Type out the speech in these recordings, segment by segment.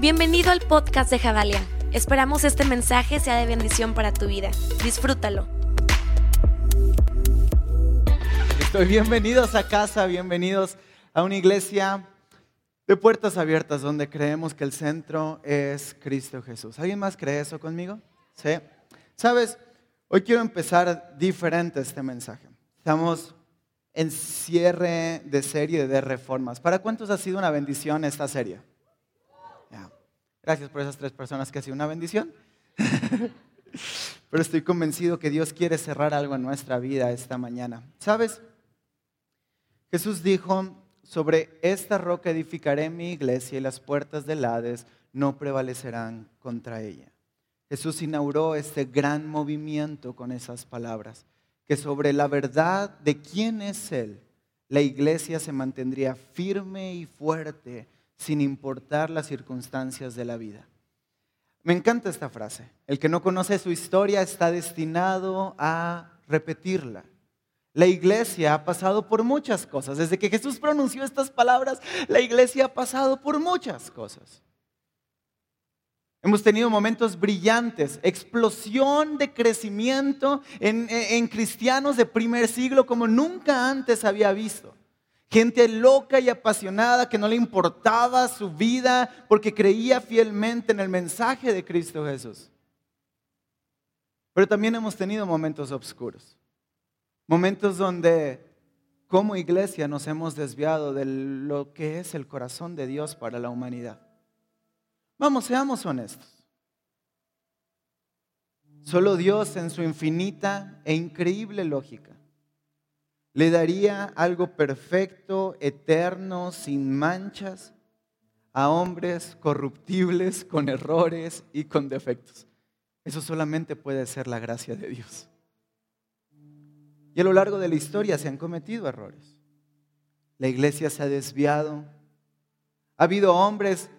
Bienvenido al podcast de Javalia. Esperamos este mensaje sea de bendición para tu vida. Disfrútalo. Estoy bienvenidos a casa, bienvenidos a una iglesia de puertas abiertas donde creemos que el centro es Cristo Jesús. ¿Alguien más cree eso conmigo? Sí. Sabes, hoy quiero empezar diferente este mensaje. Estamos en cierre de serie de reformas. ¿Para cuántos ha sido una bendición esta serie? Gracias por esas tres personas que ha sido una bendición. Pero estoy convencido que Dios quiere cerrar algo en nuestra vida esta mañana. ¿Sabes? Jesús dijo, sobre esta roca edificaré mi iglesia y las puertas del Hades no prevalecerán contra ella. Jesús inauguró este gran movimiento con esas palabras, que sobre la verdad de quién es Él, la iglesia se mantendría firme y fuerte sin importar las circunstancias de la vida. Me encanta esta frase. El que no conoce su historia está destinado a repetirla. La iglesia ha pasado por muchas cosas. Desde que Jesús pronunció estas palabras, la iglesia ha pasado por muchas cosas. Hemos tenido momentos brillantes, explosión de crecimiento en, cristianos de primer siglo como nunca antes había visto. Gente loca y apasionada que no le importaba su vida porque creía fielmente en el mensaje de Cristo Jesús. Pero también hemos tenido momentos oscuros. Momentos donde como iglesia nos hemos desviado de lo que es el corazón de Dios para la humanidad. Vamos, seamos honestos. Solo Dios en su infinita e increíble lógica le daría algo perfecto, eterno, sin manchas, a hombres corruptibles, con errores y con defectos. Eso solamente puede ser la gracia de Dios. Y a lo largo de la historia se han cometido errores. La iglesia se ha desviado. Ha habido hombres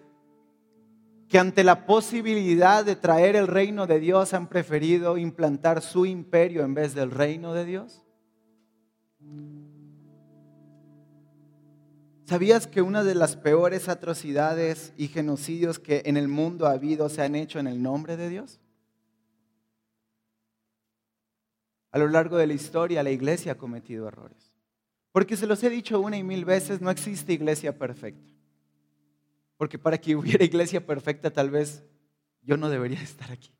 que ante la posibilidad de traer el reino de Dios han preferido implantar su imperio en vez del reino de Dios. ¿Sabías que una de las peores atrocidades y genocidios que en el mundo ha habido se han hecho en el nombre de Dios? A lo largo de la historia la iglesia ha cometido errores. Porque se los he dicho una y mil veces, no existe iglesia perfecta. Porque para que hubiera iglesia perfecta tal vez yo no debería estar aquí.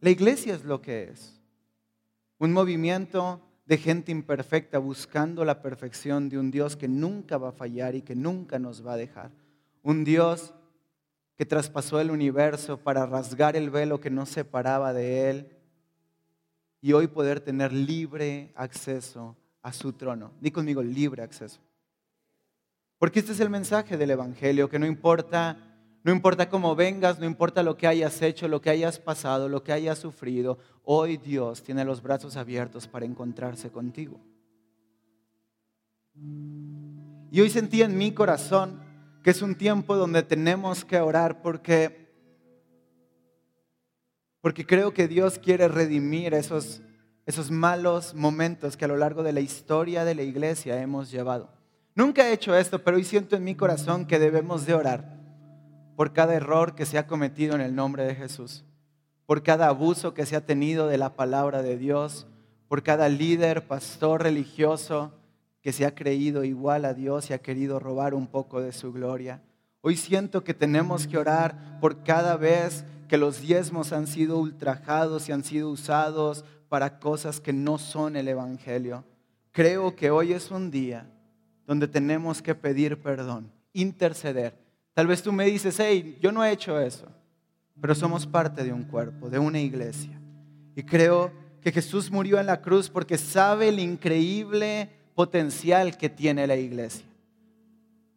La iglesia es lo que es. Un movimiento de gente imperfecta buscando la perfección de un Dios que nunca va a fallar y que nunca nos va a dejar. Un Dios que traspasó el universo para rasgar el velo que nos separaba de Él y hoy poder tener libre acceso a su trono. Di conmigo, libre acceso. Porque este es el mensaje del Evangelio, que no importa, no importa cómo vengas, no importa lo que hayas hecho, lo que hayas pasado, lo que hayas sufrido, hoy Dios tiene los brazos abiertos para encontrarse contigo. Y hoy sentí en mi corazón que es un tiempo donde tenemos que orar porque, porque creo que Dios quiere redimir esos, esos malos momentos que a lo largo de la historia de la iglesia hemos llevado. Nunca he hecho esto, pero hoy siento en mi corazón que debemos de orar por cada error que se ha cometido en el nombre de Jesús, por cada abuso que se ha tenido de la palabra de Dios, por cada líder, pastor religioso, que se ha creído igual a Dios y ha querido robar un poco de su gloria. Hoy siento que tenemos que orar por cada vez que los diezmos han sido ultrajados y han sido usados para cosas que no son el Evangelio. Creo que hoy es un día donde tenemos que pedir perdón, interceder. Tal vez tú me dices, hey, yo no he hecho eso, pero somos parte de un cuerpo, de una iglesia. Y creo que Jesús murió en la cruz porque sabe el increíble potencial que tiene la iglesia.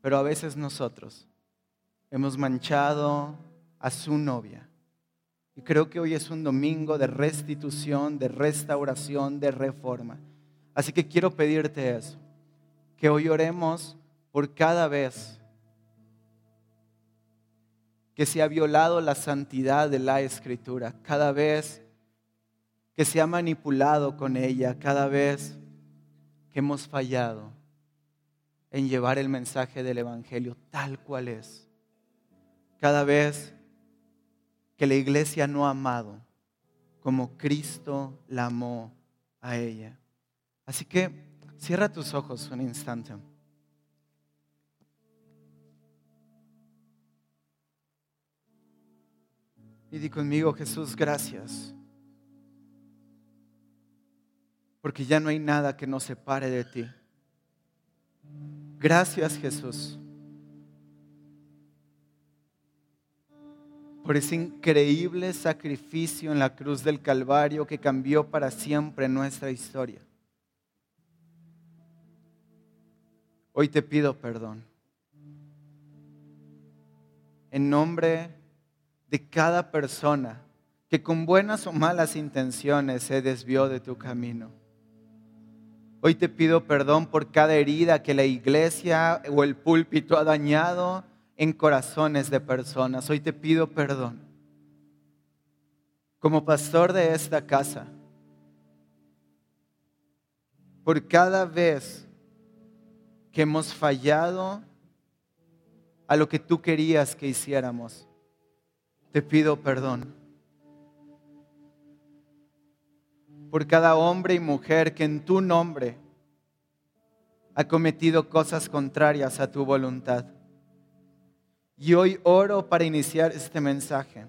Pero a veces nosotros hemos manchado a su novia. Y creo que hoy es un domingo de restitución, de restauración, de reforma. Así que quiero pedirte eso, que hoy oremos por cada vez que se ha violado la santidad de la escritura, cada vez que se ha manipulado con ella, cada vez hemos fallado. en llevar el mensaje del Evangelio tal cual es. Cada vez que la iglesia no ha amado como Cristo la amó a ella. Así que cierra tus ojos un instante. Y di conmigo, Jesús, gracias. Porque ya no hay nada que nos separe de ti. Gracias, Jesús. Por ese increíble sacrificio en la cruz del Calvario que cambió para siempre nuestra historia. Hoy te pido perdón. En nombre de cada persona que con buenas o malas intenciones se desvió de tu camino. Hoy te pido perdón por cada herida que la iglesia o el púlpito ha dañado en corazones de personas. Hoy te pido perdón. Como pastor de esta casa, por cada vez que hemos fallado a lo que tú querías que hiciéramos te pido perdón. Por cada hombre y mujer que en tu nombre ha cometido cosas contrarias a tu voluntad. Y hoy oro para iniciar este mensaje,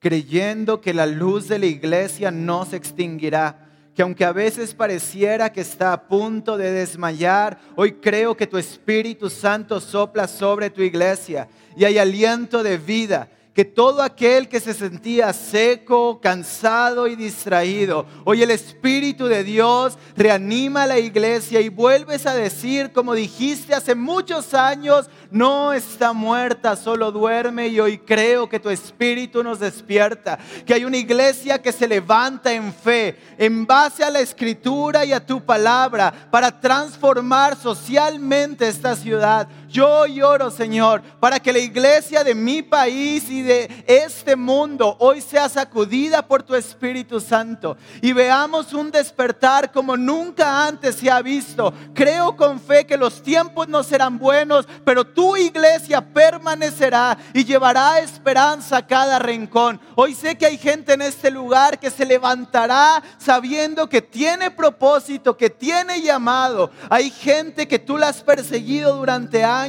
creyendo que la luz de la iglesia no se extinguirá, que aunque a veces pareciera que está a punto de desmayar, hoy creo que tu Espíritu Santo sopla sobre tu iglesia y hay aliento de vida que todo aquel que se sentía seco, cansado y distraído, hoy el Espíritu de Dios reanima a la iglesia y vuelves a decir, como dijiste hace muchos años, no está muerta, solo duerme y hoy creo que tu Espíritu nos despierta, que hay una iglesia que se levanta en fe, en base a la Escritura y a tu palabra, para transformar socialmente esta ciudad. Yo lloro, Señor, para que la iglesia de mi país y de este mundo hoy sea sacudida por tu Espíritu Santo y veamos un despertar como nunca antes se ha visto. Creo con fe que los tiempos no serán buenos, pero tu iglesia permanecerá y llevará esperanza a cada rincón. Hoy sé que hay gente en este lugar que se levantará sabiendo que tiene propósito, que tiene llamado. Hay gente que tú la has perseguido durante años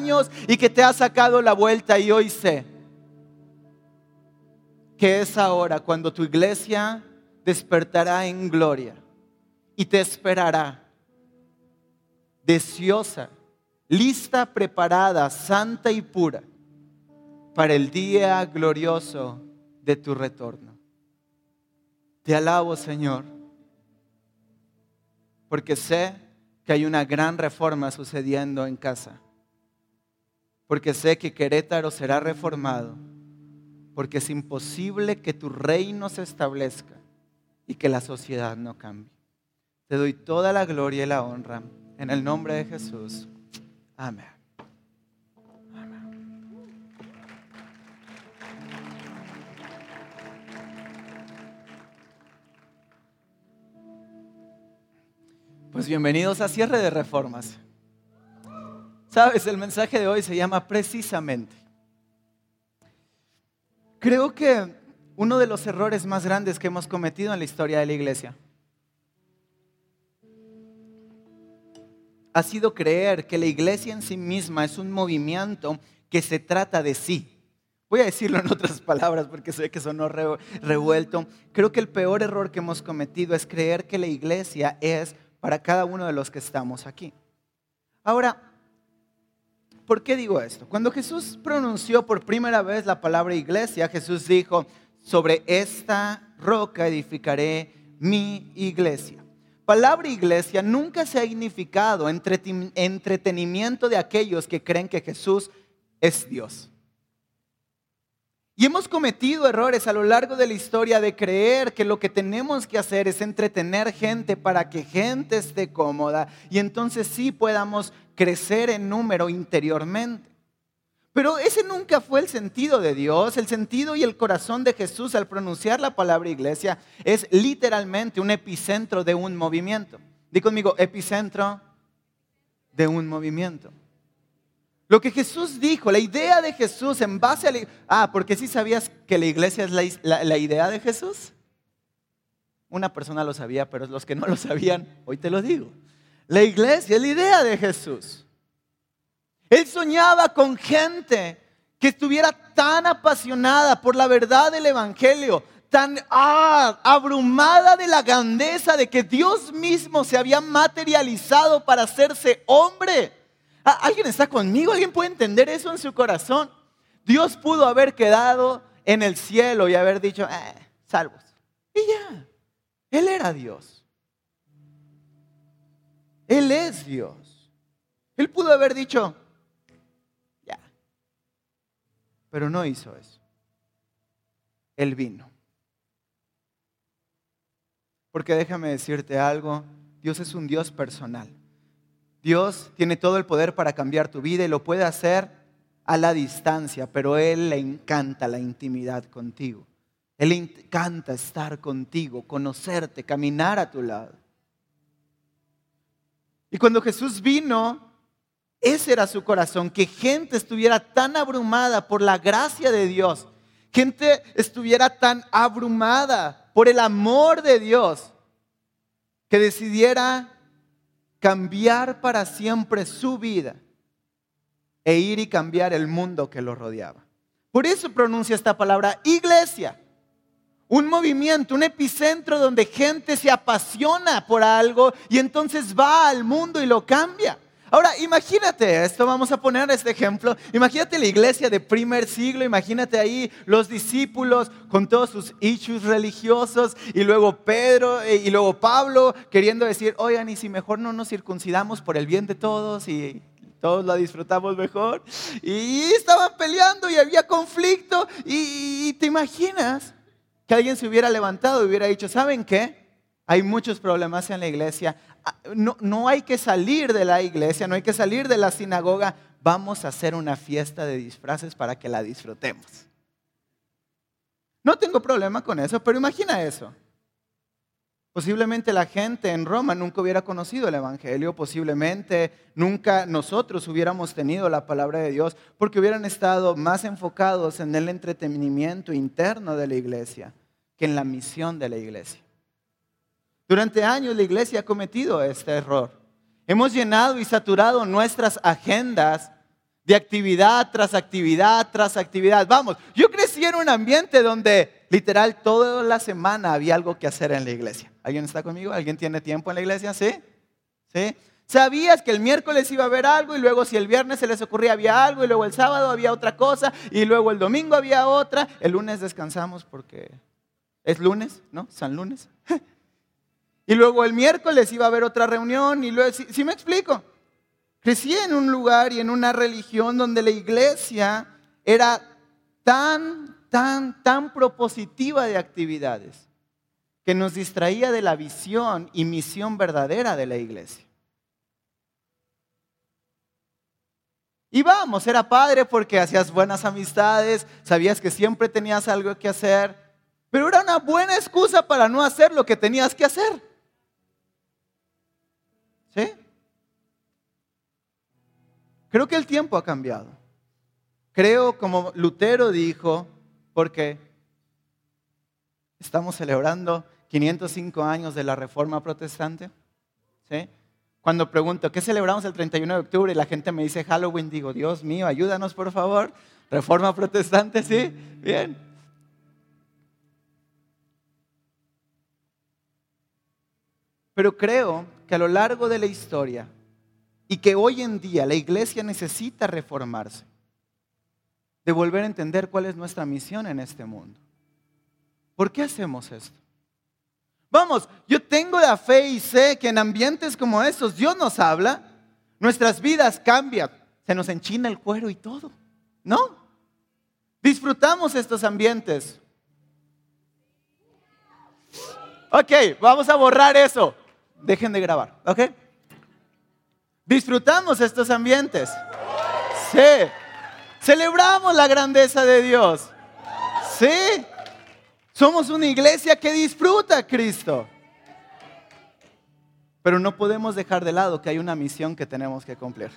y que te ha sacado la vuelta y hoy sé que es ahora cuando tu iglesia despertará en gloria y te esperará deseosa, lista, preparada, santa y pura para el día glorioso de tu retorno. Te alabo, Señor, porque sé que hay una gran reforma sucediendo en casa porque sé que Querétaro será reformado, porque es imposible que tu reino se establezca y que la sociedad no cambie. Te doy toda la gloria y la honra en el nombre de Jesús. Amén. Pues bienvenidos a cierre de reformas. Sabes, el mensaje de hoy se llama precisamente. Creo que uno de los errores más grandes que hemos cometido en la historia de la iglesia ha sido creer que la iglesia en sí misma es un movimiento que se trata de sí. Voy a decirlo en otras palabras porque sé que sonó revuelto. Creo que el peor error que hemos cometido es creer que la iglesia es para cada uno de los que estamos aquí. Ahora, ¿Por qué digo esto? Cuando Jesús pronunció por primera vez la palabra iglesia, Jesús dijo, sobre esta roca edificaré mi iglesia. Palabra iglesia nunca se ha significado entretenimiento de aquellos que creen que Jesús es Dios. Y hemos cometido errores a lo largo de la historia de creer que lo que tenemos que hacer es entretener gente para que gente esté cómoda y entonces sí podamos crecer en número interiormente. Pero ese nunca fue el sentido de Dios. El sentido y el corazón de Jesús al pronunciar la palabra iglesia es literalmente un epicentro de un movimiento. Di conmigo, epicentro de un movimiento. Lo que Jesús dijo, la idea de Jesús en base a la... Ah, porque sí sabías que la iglesia es la, la idea de Jesús. Una persona lo sabía, pero los que no lo sabían, hoy te lo digo. La iglesia es la idea de Jesús. Él soñaba con gente que estuviera tan apasionada por la verdad del Evangelio, tan ah, abrumada de la grandeza de que Dios mismo se había materializado para hacerse hombre. Ah, ¿Alguien está conmigo? ¿Alguien puede entender eso en su corazón? Dios pudo haber quedado en el cielo y haber dicho, eh, salvos. Y ya, Él era Dios. Él es Dios. Él pudo haber dicho, ya. Pero no hizo eso. Él vino. Porque déjame decirte algo, Dios es un Dios personal. Dios tiene todo el poder para cambiar tu vida y lo puede hacer a la distancia, pero Él le encanta la intimidad contigo. Él le encanta estar contigo, conocerte, caminar a tu lado. Y cuando Jesús vino, ese era su corazón, que gente estuviera tan abrumada por la gracia de Dios, gente estuviera tan abrumada por el amor de Dios, que decidiera cambiar para siempre su vida e ir y cambiar el mundo que lo rodeaba. Por eso pronuncia esta palabra iglesia un movimiento, un epicentro donde gente se apasiona por algo y entonces va al mundo y lo cambia. Ahora, imagínate esto, vamos a poner este ejemplo. Imagínate la iglesia de primer siglo, imagínate ahí los discípulos con todos sus issues religiosos y luego Pedro eh, y luego Pablo queriendo decir, oigan, y si mejor no nos circuncidamos por el bien de todos y todos la disfrutamos mejor. Y estaban peleando y había conflicto y, y te imaginas que alguien se hubiera levantado y hubiera dicho, ¿saben qué? Hay muchos problemas en la iglesia. Ah, no, no, hay que salir de la iglesia, no hay que salir de la sinagoga. Vamos a hacer una fiesta de disfraces para que la disfrutemos. No tengo problema con eso, pero imagina eso. Posiblemente la gente en Roma nunca hubiera conocido el Evangelio, posiblemente nunca nosotros hubiéramos tenido la palabra de Dios, porque hubieran estado más enfocados en el entretenimiento interno de la iglesia que en la misión de la iglesia. Durante años la iglesia ha cometido este error. Hemos llenado y saturado nuestras agendas de actividad tras actividad tras actividad. Vamos, yo crecí en un ambiente donde literal toda la semana había algo que hacer en la iglesia. ¿Alguien está conmigo? ¿Alguien tiene tiempo en la iglesia? ¿Sí? ¿Sí? Sabías que el miércoles iba a haber algo y luego si el viernes se les ocurría había algo y luego el sábado había otra cosa y luego el domingo había otra. El lunes descansamos porque es lunes, ¿no? San lunes. y luego el miércoles iba a haber otra reunión y luego, ¿sí, ¿sí me explico? Crecí en un lugar y en una religión donde la iglesia era tan, tan, tan propositiva de actividades que nos distraía de la visión y misión verdadera de la iglesia. Y vamos, era padre porque hacías buenas amistades, sabías que siempre tenías algo que hacer, pero era una buena excusa para no hacer lo que tenías que hacer. ¿Sí? Creo que el tiempo ha cambiado. Creo, como Lutero dijo, porque estamos celebrando 505 años de la Reforma Protestante. ¿sí? Cuando pregunto, ¿qué celebramos el 31 de octubre? Y la gente me dice Halloween, digo, Dios mío, ayúdanos por favor. Reforma Protestante, ¿sí? Bien. Pero creo que a lo largo de la historia y que hoy en día la iglesia necesita reformarse, de volver a entender cuál es nuestra misión en este mundo. ¿Por qué hacemos esto? Vamos, yo tengo la fe y sé que en ambientes como estos Dios nos habla, nuestras vidas cambian, se nos enchina el cuero y todo, ¿no? Disfrutamos estos ambientes. Ok, vamos a borrar eso. Dejen de grabar, ¿ok? Disfrutamos estos ambientes. Sí. Celebramos la grandeza de Dios. Sí. Somos una iglesia que disfruta a Cristo. Pero no podemos dejar de lado que hay una misión que tenemos que cumplir.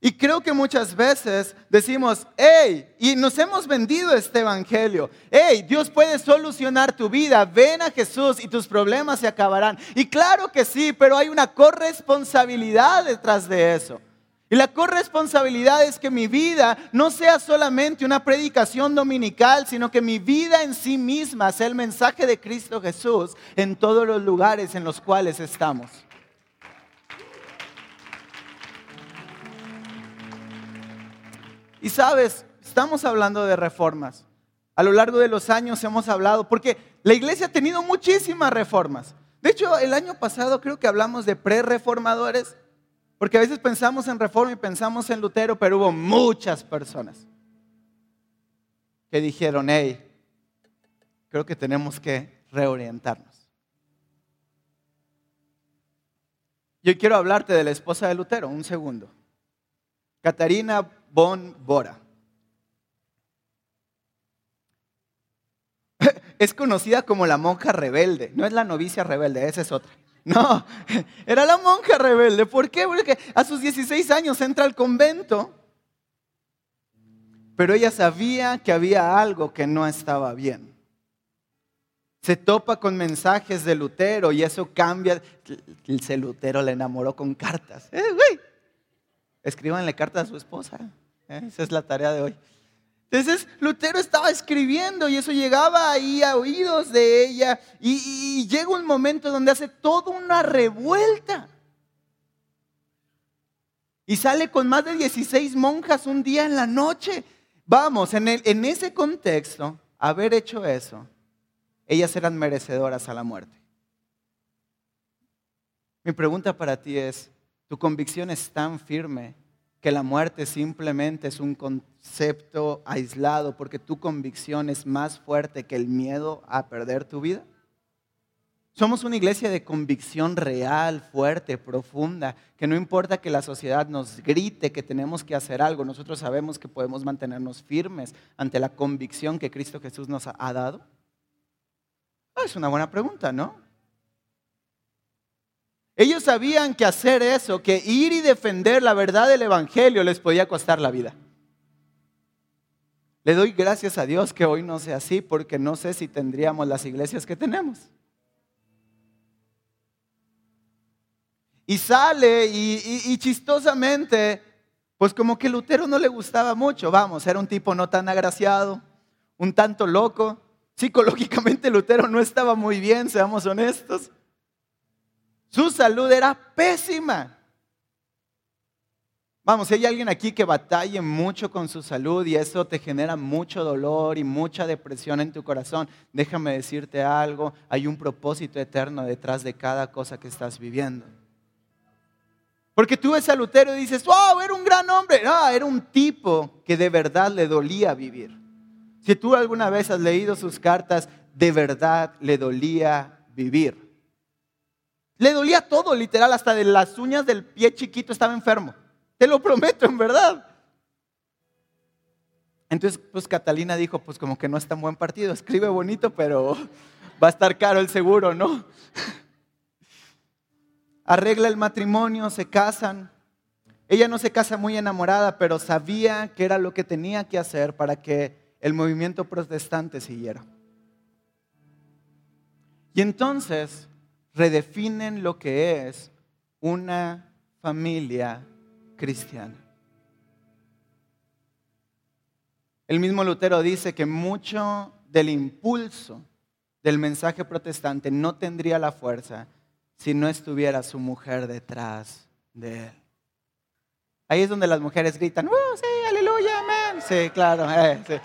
Y creo que muchas veces decimos, hey, y nos hemos vendido este evangelio. Hey, Dios puede solucionar tu vida. Ven a Jesús y tus problemas se acabarán. Y claro que sí, pero hay una corresponsabilidad detrás de eso. Y la corresponsabilidad es que mi vida no sea solamente una predicación dominical, sino que mi vida en sí misma sea el mensaje de Cristo Jesús en todos los lugares en los cuales estamos. Y sabes, estamos hablando de reformas. A lo largo de los años hemos hablado, porque la iglesia ha tenido muchísimas reformas. De hecho, el año pasado creo que hablamos de pre-reformadores, porque a veces pensamos en reforma y pensamos en Lutero, pero hubo muchas personas que dijeron, hey, creo que tenemos que reorientarnos. Yo quiero hablarte de la esposa de Lutero, un segundo. Catarina von Bora. Es conocida como la monja rebelde. No es la novicia rebelde, esa es otra. No, era la monja rebelde. ¿Por qué? Porque a sus 16 años entra al convento, pero ella sabía que había algo que no estaba bien. Se topa con mensajes de Lutero y eso cambia. El Lutero le enamoró con cartas. Eh, Escríbanle cartas a su esposa. ¿Eh? Esa es la tarea de hoy. Entonces Lutero estaba escribiendo y eso llegaba ahí a oídos de ella y, llega un momento donde hace toda una revuelta. Y sale con más de 16 monjas un día en la noche. Vamos, en, el, en ese contexto, haber hecho eso, ellas eran merecedoras a la muerte. Mi pregunta para ti es, ¿tu convicción es tan firme que la muerte simplemente es un concepto aislado porque tu convicción es más fuerte que el miedo a perder tu vida? Somos una iglesia de convicción real, fuerte, profunda, que no importa que la sociedad nos grite que tenemos que hacer algo, nosotros sabemos que podemos mantenernos firmes ante la convicción que Cristo Jesús nos ha dado. Ah, es una buena pregunta, ¿no? Ellos sabían que hacer eso, que ir y defender la verdad del Evangelio les podía costar la vida. Le doy gracias a Dios que hoy no sea así, porque no sé si tendríamos las iglesias que tenemos. Y sale y, chistosamente, pues como que Lutero no le gustaba mucho, vamos, era un tipo no tan agraciado, un tanto loco. Psicológicamente Lutero no estaba muy bien, seamos honestos. Su salud era pésima. Vamos, si hay alguien aquí que batalle mucho con su salud y eso te genera mucho dolor y mucha depresión en tu corazón, déjame decirte algo, hay un propósito eterno detrás de cada cosa que estás viviendo. Porque tú ves a Lutero y dices, wow, era un gran hombre. No, era un tipo que de verdad le dolía vivir. Si tú alguna vez has leído sus cartas, de verdad le dolía vivir. Le dolía todo, literal, hasta de las uñas del pie chiquito estaba enfermo. Te lo prometo, en verdad. Entonces, pues Catalina dijo, pues como que no es tan buen partido, escribe bonito, pero va a estar caro el seguro, ¿no? Arregla el matrimonio, se casan. Ella no se casa muy enamorada, pero sabía que era lo que tenía que hacer para que el movimiento protestante siguiera. Y entonces redefinen lo que es una familia cristiana. El mismo Lutero dice que mucho del impulso del mensaje protestante no tendría la fuerza si no estuviera su mujer detrás de él. Ahí es donde las mujeres gritan, ¡Oh, sí, aleluya, amén! Sí, claro, eh,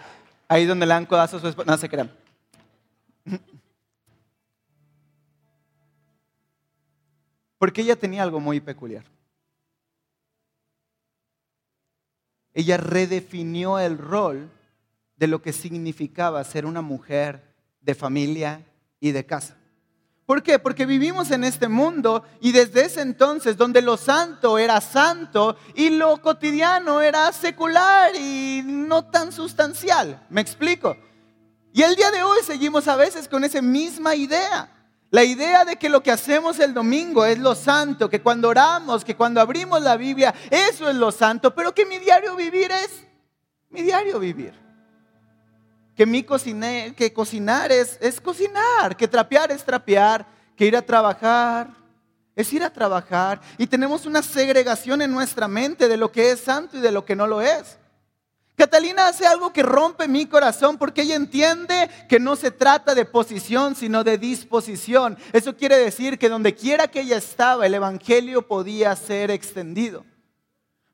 ahí es donde le dan codazo a su esposa. No se crean. Porque ella tenía algo muy peculiar. Ella redefinió el rol de lo que significaba ser una mujer de familia y de casa. ¿Por qué? Porque vivimos en este mundo y desde ese entonces donde lo santo era santo y lo cotidiano era secular y no tan sustancial. ¿Me explico? Y el día de hoy seguimos a veces con esa misma idea. La idea de que lo que hacemos el domingo es lo santo, que cuando oramos, que cuando abrimos la Biblia, eso es lo santo, pero que mi diario vivir es mi diario vivir. Que, mi cocinar, que cocinar es, es cocinar, que trapear es trapear, que ir a trabajar es ir a trabajar. Y tenemos una segregación en nuestra mente de lo que es santo y de lo que no lo es. Catalina hace algo que rompe mi corazón porque ella entiende que no se trata de posición, sino de disposición. Eso quiere decir que donde quiera que ella estaba, el Evangelio podía ser extendido.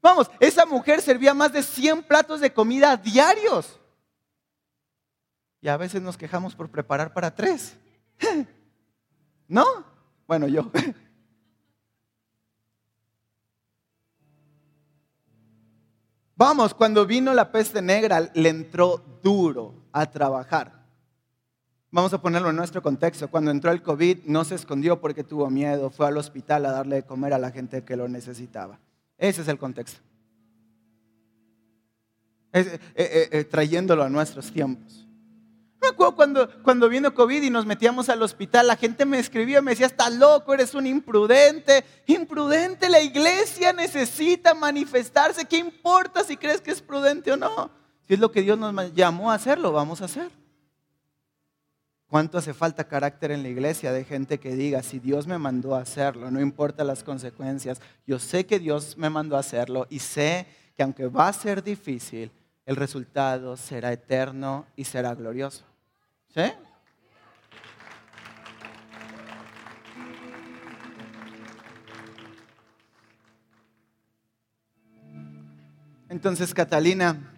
Vamos, esa mujer servía más de 100 platos de comida diarios. Y a veces nos quejamos por preparar para tres. ¿No? Bueno, yo. Vamos, cuando vino la peste negra, le entró duro a trabajar. Vamos a ponerlo en nuestro contexto. Cuando entró el COVID, no se escondió porque tuvo miedo, fue al hospital a darle de comer a la gente que lo necesitaba. Ese es el contexto. Eh, eh, eh, trayéndolo a nuestros tiempos. Cuando, cuando vino COVID y nos metíamos al hospital, la gente me escribía, me decía, estás loco, eres un imprudente. Imprudente, la iglesia necesita manifestarse. ¿Qué importa si crees que es prudente o no? Si es lo que Dios nos llamó a hacer, lo vamos a hacer. ¿Cuánto hace falta carácter en la iglesia de gente que diga, si Dios me mandó a hacerlo, no importa las consecuencias, yo sé que Dios me mandó a hacerlo y sé que aunque va a ser difícil, el resultado será eterno y será glorioso. Entonces Catalina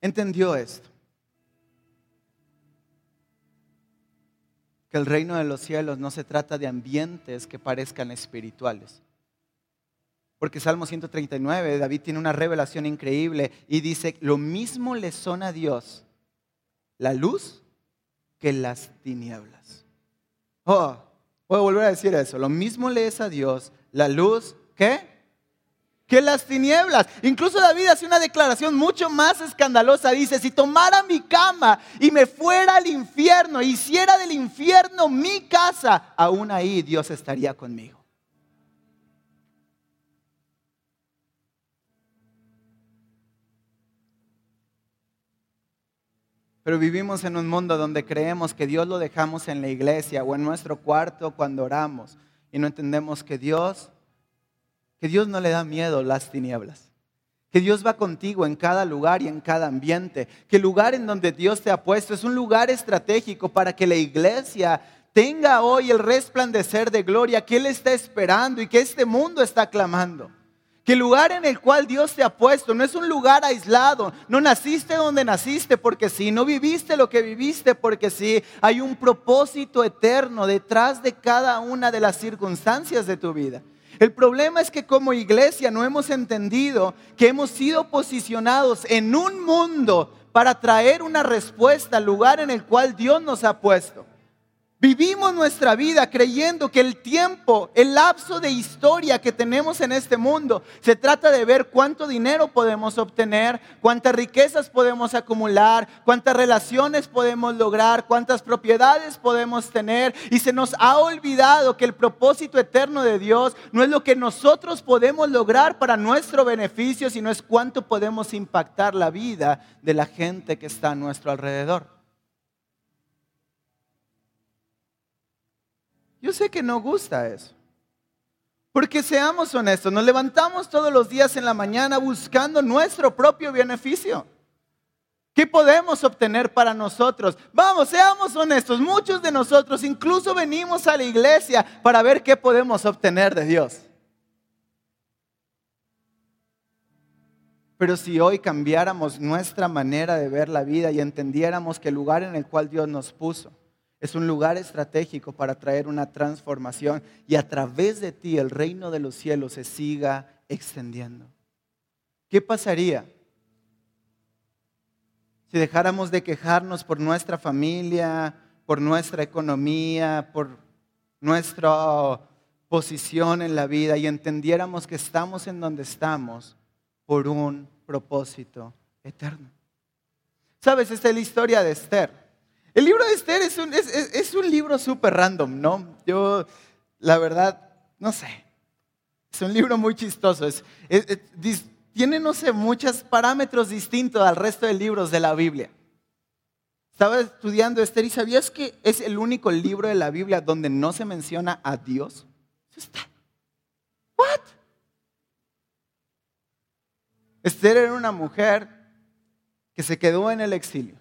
entendió esto. Que el reino de los cielos no se trata de ambientes que parezcan espirituales porque Salmo 139, David tiene una revelación increíble y dice, lo mismo le son a Dios la luz que las tinieblas. Oh, voy a volver a decir eso. Lo mismo le es a Dios la luz que que las tinieblas. Incluso David hace una declaración mucho más escandalosa. Dice, si tomara mi cama y me fuera al infierno, hiciera del infierno mi casa, aún ahí Dios estaría conmigo. Pero vivimos en un mundo donde creemos que Dios lo dejamos en la iglesia o en nuestro cuarto cuando oramos y no entendemos que Dios, que Dios no le da miedo las tinieblas. Que Dios va contigo en cada lugar y en cada ambiente. Que el lugar en donde Dios te ha puesto es un lugar estratégico para que la iglesia tenga hoy el resplandecer de gloria que Él está esperando y que este mundo está clamando. Que el lugar en el cual Dios te ha puesto no es un lugar aislado. No naciste donde naciste porque sí. No viviste lo que viviste porque sí. Hay un propósito eterno detrás de cada una de las circunstancias de tu vida. El problema es que como iglesia no hemos entendido que hemos sido posicionados en un mundo para traer una respuesta al lugar en el cual Dios nos ha puesto. Vivimos nuestra vida creyendo que el tiempo, el lapso de historia que tenemos en este mundo, se trata de ver cuánto dinero podemos obtener, cuántas riquezas podemos acumular, cuántas relaciones podemos lograr, cuántas propiedades podemos tener. Y se nos ha olvidado que el propósito eterno de Dios no es lo que nosotros podemos lograr para nuestro beneficio, sino es cuánto podemos impactar la vida de la gente que está a nuestro alrededor. Yo sé que no gusta eso. Porque seamos honestos, nos levantamos todos los días en la mañana buscando nuestro propio beneficio. ¿Qué podemos obtener para nosotros? Vamos, seamos honestos. Muchos de nosotros incluso venimos a la iglesia para ver qué podemos obtener de Dios. Pero si hoy cambiáramos nuestra manera de ver la vida y entendiéramos que el lugar en el cual Dios nos puso es un lugar estratégico para traer una transformación y a través de ti el reino de los cielos se siga extendiendo. ¿Qué pasaría si dejáramos de quejarnos por nuestra familia, por nuestra economía, por nuestra posición en la vida y entendiéramos que estamos en donde estamos por un propósito eterno? ¿Sabes? Esta es la historia de Esther. El libro de Esther es un, libro súper random, ¿no? Yo, la verdad, no sé. Es un libro muy chistoso. Tiene, no sé, muchos parámetros distintos al resto de libros de la Biblia. Estaba estudiando Esther y ¿sabías que es el único libro de la Biblia donde no se menciona a Dios? ¿What? Esther era una mujer que se quedó en el exilio.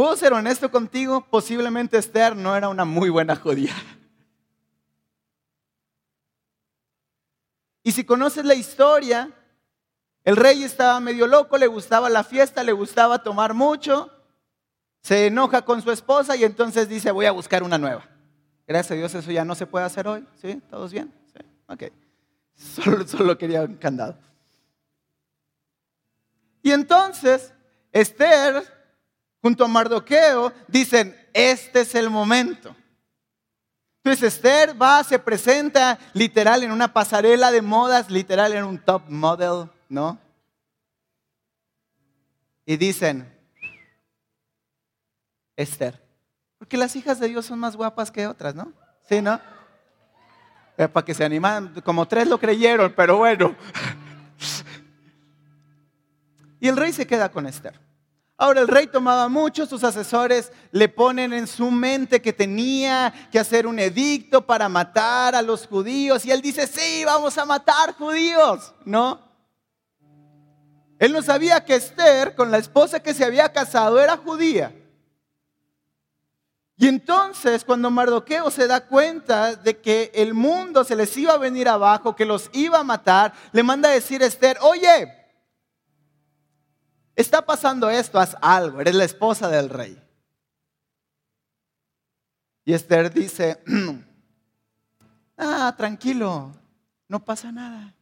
¿Puedo ser honesto contigo? Posiblemente Esther no era una muy buena judía. Y si conoces la historia, el rey estaba medio loco, le gustaba la fiesta, le gustaba tomar mucho, se enoja con su esposa y entonces dice, voy a buscar una nueva. Gracias a Dios eso ya no se puede hacer hoy, ¿sí? ¿Todos bien? Sí, ok. Solo, solo quería un candado. Y entonces Esther, junto a Mardoqueo, dicen, este es el momento. Entonces Esther va, se presenta literal en una pasarela de modas, literal en un top model, ¿no? Y dicen, Esther, porque las hijas de Dios son más guapas que otras, ¿no? Sí, ¿no? Eh, para que se animan, como tres lo creyeron, pero bueno. Y el rey se queda con Esther. Ahora el rey tomaba mucho, sus asesores le ponen en su mente que tenía que hacer un edicto para matar a los judíos y él dice, sí, vamos a matar judíos, ¿no? Él no sabía que Esther, con la esposa que se había casado, era judía. Y entonces cuando Mardoqueo se da cuenta de que el mundo se les iba a venir abajo, que los iba a matar, le manda a decir a Esther, oye, está pasando esto, haz algo, eres la esposa del rey. Y Esther dice, ah, tranquilo, no pasa nada.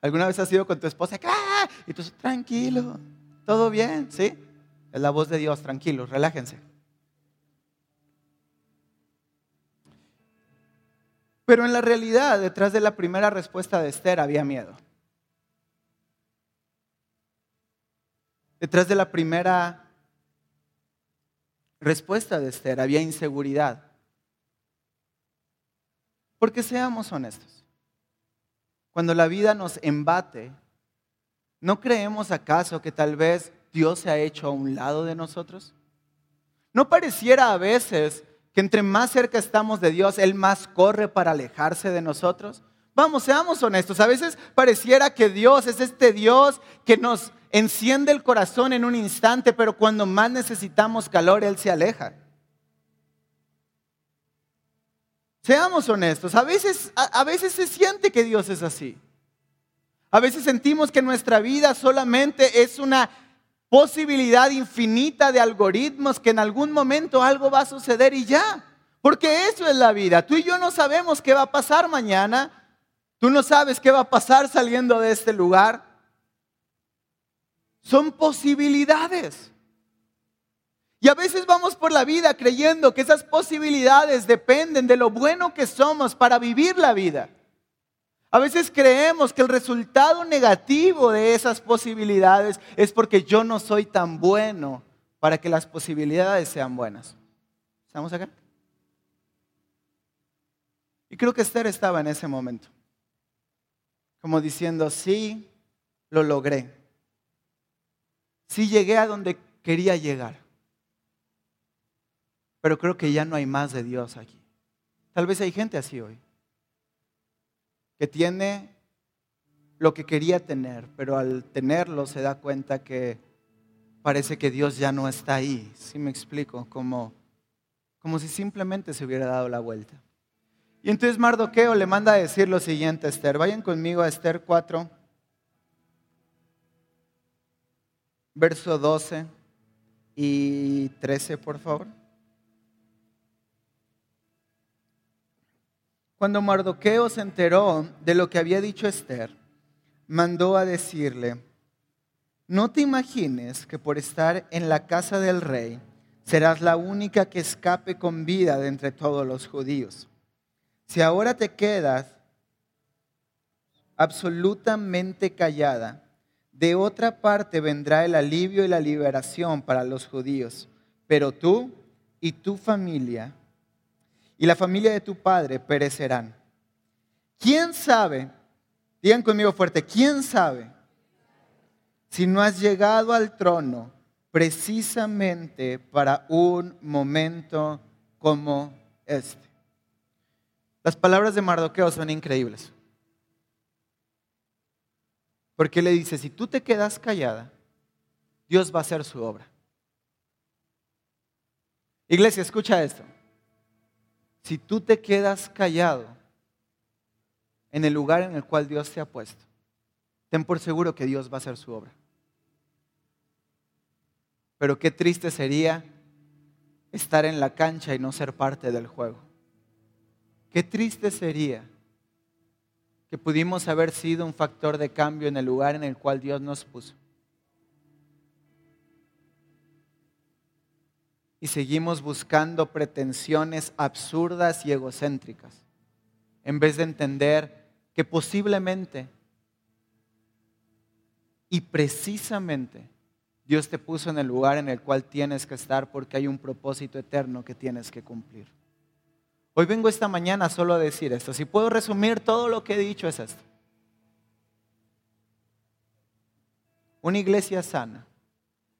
¿Alguna vez has ido con tu esposa? ¡Ah! Y tú, tranquilo, todo bien, ¿sí? Es la voz de Dios, tranquilo, relájense. Pero en la realidad, detrás de la primera respuesta de Esther había miedo. Detrás de la primera respuesta de Esther había inseguridad. Porque seamos honestos, cuando la vida nos embate, ¿no creemos acaso que tal vez Dios se ha hecho a un lado de nosotros? ¿No pareciera a veces que entre más cerca estamos de Dios, Él más corre para alejarse de nosotros? Vamos, seamos honestos. A veces pareciera que Dios es este Dios que nos enciende el corazón en un instante, pero cuando más necesitamos calor, Él se aleja. Seamos honestos, a veces, a, veces se siente que Dios es así. A veces sentimos que nuestra vida solamente es una posibilidad infinita de algoritmos que en algún momento algo va a suceder y ya. Porque eso es la vida. Tú y yo no sabemos qué va a pasar mañana. Tú no sabes qué va a pasar saliendo de este lugar. Son posibilidades. Y a veces vamos por la vida creyendo que esas posibilidades dependen de lo bueno que somos para vivir la vida. A veces creemos que el resultado negativo de esas posibilidades es porque yo no soy tan bueno para que las posibilidades sean buenas. ¿Estamos acá? Y creo que Esther estaba en ese momento como diciendo, sí, lo logré. Sí llegué a donde quería llegar. Pero creo que ya no hay más de Dios aquí. Tal vez hay gente así hoy, que tiene lo que quería tener, pero al tenerlo se da cuenta que parece que Dios ya no está ahí. ¿Sí me explico? Como, como si simplemente se hubiera dado la vuelta. Y entonces Mardoqueo le manda a decir lo siguiente a Esther. Vayan conmigo a Esther 4, verso 12 y 13, por favor. Cuando Mardoqueo se enteró de lo que había dicho Esther, mandó a decirle, no te imagines que por estar en la casa del rey serás la única que escape con vida de entre todos los judíos si ahora te quedas absolutamente callada, De otra parte vendrá el alivio y la liberación para los judíos, pero tú y tu familia y la familia de tu padre perecerán. ¿Quién sabe? Digan conmigo fuerte, ¿quién sabe si no has llegado al trono precisamente para un momento como este? Las palabras de Mardoqueo son increíbles. Porque le dice, si tú te quedas callada, Dios va a hacer su obra. Iglesia, escucha esto. Si tú te quedas callado en el lugar en el cual Dios te ha puesto, ten por seguro que Dios va a hacer su obra. Pero qué triste sería estar en la cancha y no ser parte del juego. Qué triste sería que pudimos haber sido un factor de cambio en el lugar en el cual Dios nos puso. Y seguimos buscando pretensiones absurdas y egocéntricas, en vez de entender que posiblemente y precisamente Dios te puso en el lugar en el cual tienes que estar porque hay un propósito eterno que tienes que cumplir. Hoy vengo esta mañana solo a decir esto. Si puedo resumir todo lo que he dicho es esto. Una iglesia sana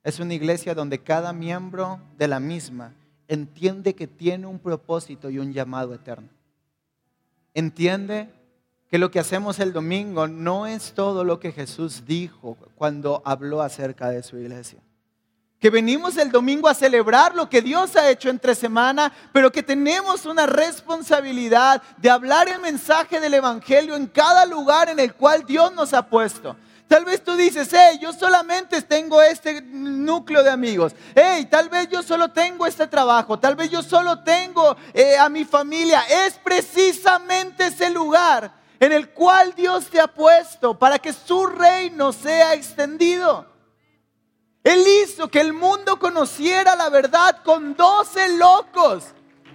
es una iglesia donde cada miembro de la misma entiende que tiene un propósito y un llamado eterno. Entiende que lo que hacemos el domingo no es todo lo que Jesús dijo cuando habló acerca de su iglesia que venimos el domingo a celebrar lo que Dios ha hecho entre semana, pero que tenemos una responsabilidad de hablar el mensaje del Evangelio en cada lugar en el cual Dios nos ha puesto. Tal vez tú dices, hey, yo solamente tengo este núcleo de amigos. Hey, tal vez yo solo tengo este trabajo. Tal vez yo solo tengo eh, a mi familia. Es precisamente ese lugar en el cual Dios te ha puesto para que su reino sea extendido. Él hizo que el mundo conociera la verdad con doce locos.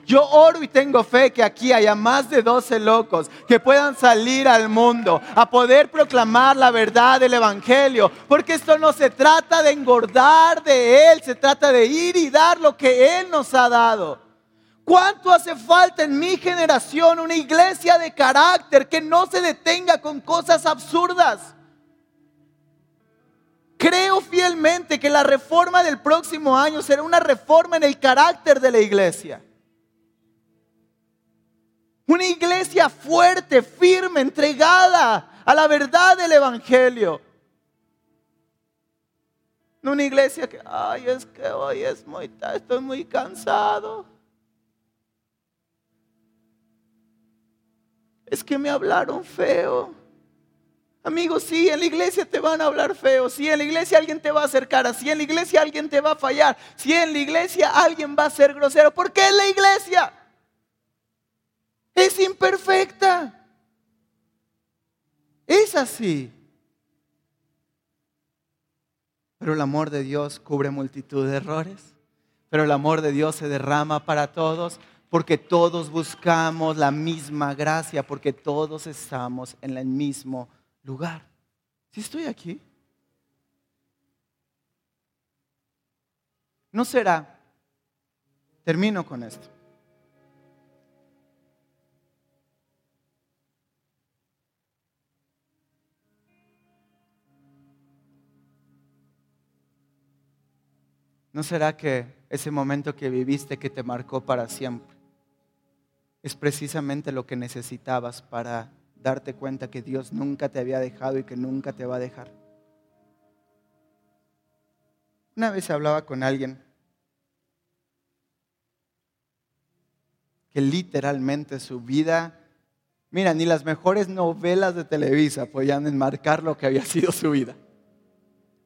Yo oro y tengo fe que aquí haya más de doce locos que puedan salir al mundo a poder proclamar la verdad del Evangelio. Porque esto no se trata de engordar de Él, se trata de ir y dar lo que Él nos ha dado. ¿Cuánto hace falta en mi generación una iglesia de carácter que no se detenga con cosas absurdas? Creo fielmente que la reforma del próximo año será una reforma en el carácter de la iglesia. Una iglesia fuerte, firme, entregada a la verdad del Evangelio. No una iglesia que, ay, es que hoy es muy, estoy muy cansado. Es que me hablaron feo. Amigos, sí, en la iglesia te van a hablar feo, sí, en la iglesia alguien te va a acercar así, en la iglesia alguien te va a fallar, sí, en la iglesia alguien va a ser grosero. ¿Por qué la iglesia? Es imperfecta. Es así. Pero el amor de Dios cubre multitud de errores. Pero el amor de Dios se derrama para todos porque todos buscamos la misma gracia, porque todos estamos en el mismo lugar. Si estoy aquí, no será, termino con esto. ¿No será que ese momento que viviste que te marcó para siempre es precisamente lo que necesitabas para darte cuenta que Dios nunca te había dejado y que nunca te va a dejar. Una vez hablaba con alguien que literalmente su vida, mira, ni las mejores novelas de Televisa podían enmarcar lo que había sido su vida.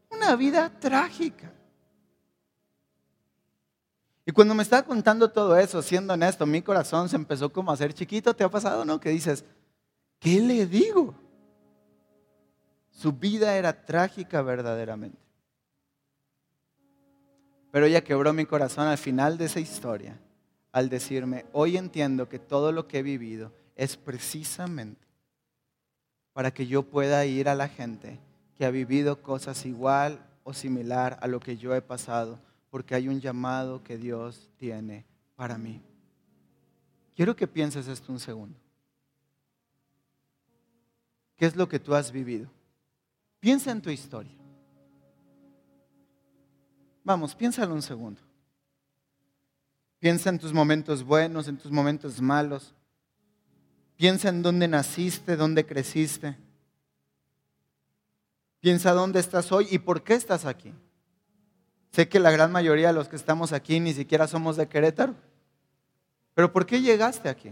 Una vida trágica. Y cuando me estaba contando todo eso, siendo honesto, mi corazón se empezó como a hacer chiquito. ¿Te ha pasado, no? Que dices, ¿Qué le digo? Su vida era trágica verdaderamente. Pero ella quebró mi corazón al final de esa historia al decirme, hoy entiendo que todo lo que he vivido es precisamente para que yo pueda ir a la gente que ha vivido cosas igual o similar a lo que yo he pasado, porque hay un llamado que Dios tiene para mí. Quiero que pienses esto un segundo. ¿Qué es lo que tú has vivido? Piensa en tu historia. Vamos, piénsalo un segundo. Piensa en tus momentos buenos, en tus momentos malos. Piensa en dónde naciste, dónde creciste. Piensa dónde estás hoy y por qué estás aquí. Sé que la gran mayoría de los que estamos aquí ni siquiera somos de Querétaro. Pero ¿por qué llegaste aquí?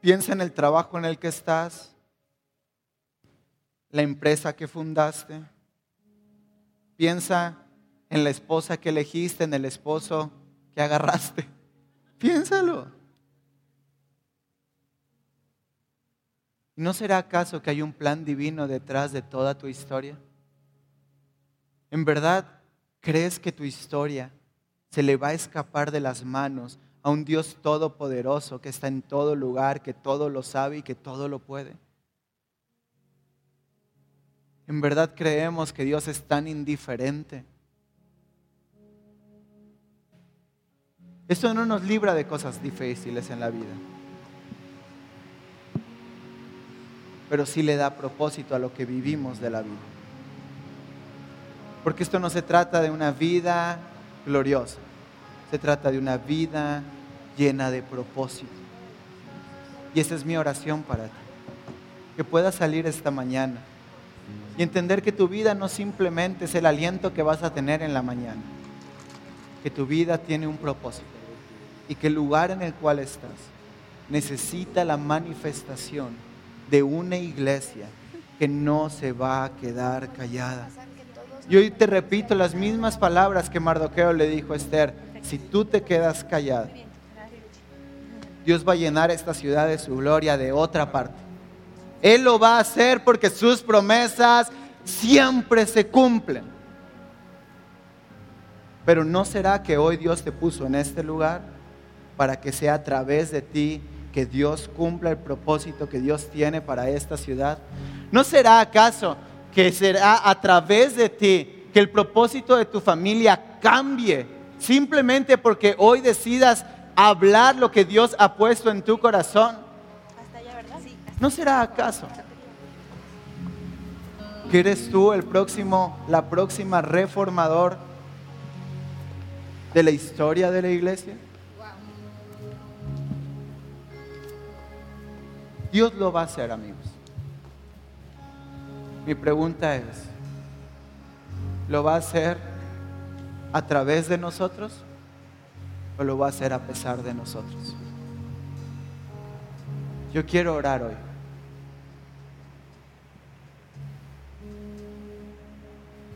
Piensa en el trabajo en el que estás, la empresa que fundaste. Piensa en la esposa que elegiste, en el esposo que agarraste. Piénsalo. ¿No será acaso que hay un plan divino detrás de toda tu historia? ¿En verdad crees que tu historia se le va a escapar de las manos a un Dios todopoderoso que está en todo lugar, que todo lo sabe y que todo lo puede? ¿En verdad creemos que Dios es tan indiferente? Esto no nos libra de cosas difíciles en la vida, pero sí le da propósito a lo que vivimos de la vida. Porque esto no se trata de una vida gloriosa, se trata de una vida llena de propósito. Y esa es mi oración para ti, que puedas salir esta mañana y entender que tu vida no simplemente es el aliento que vas a tener en la mañana, que tu vida tiene un propósito y que el lugar en el cual estás necesita la manifestación de una iglesia que no se va a quedar callada y hoy te repito las mismas palabras que Mardoqueo le dijo a Esther. Si tú te quedas callado, Dios va a llenar esta ciudad de su gloria de otra parte. Él lo va a hacer porque sus promesas siempre se cumplen. Pero ¿no será que hoy Dios te puso en este lugar para que sea a través de ti que Dios cumpla el propósito que Dios tiene para esta ciudad? ¿No será acaso que será a través de ti que el propósito de tu familia cambie, simplemente porque hoy decidas hablar lo que Dios ha puesto en tu corazón. ¿No será acaso que eres tú el próximo, la próxima reformador de la historia de la iglesia? Dios lo va a hacer, amigos. Mi pregunta es, ¿lo va a hacer a través de nosotros o lo va a hacer a pesar de nosotros? Yo quiero orar hoy.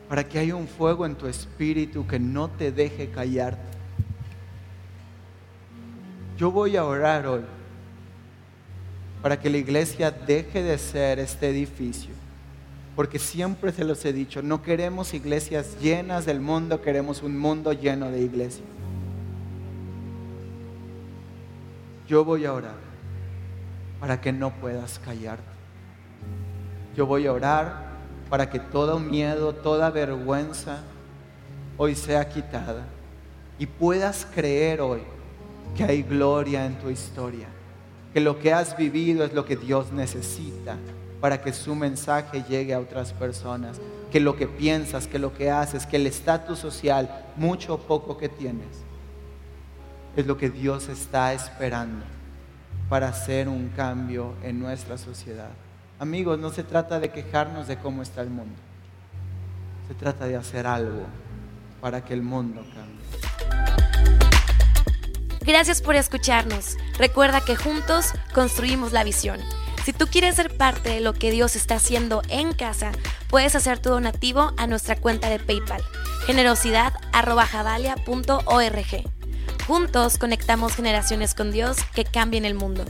Para que haya un fuego en tu espíritu que no te deje callarte. Yo voy a orar hoy para que la iglesia deje de ser este edificio porque siempre se los he dicho, no queremos iglesias llenas del mundo, queremos un mundo lleno de iglesias. Yo voy a orar para que no puedas callarte. Yo voy a orar para que todo miedo, toda vergüenza hoy sea quitada y puedas creer hoy que hay gloria en tu historia, que lo que has vivido es lo que Dios necesita para que su mensaje llegue a otras personas. Que lo que piensas, que lo que haces, que el estatus social, mucho o poco que tienes, es lo que Dios está esperando para hacer un cambio en nuestra sociedad. Amigos, no se trata de quejarnos de cómo está el mundo. Se trata de hacer algo para que el mundo cambie. Gracias por escucharnos. Recuerda que juntos construimos la visión. Si tú quieres ser parte de lo que Dios está haciendo en casa, puedes hacer tu donativo a nuestra cuenta de PayPal, generosidad.javalia.org. Juntos conectamos generaciones con Dios que cambien el mundo.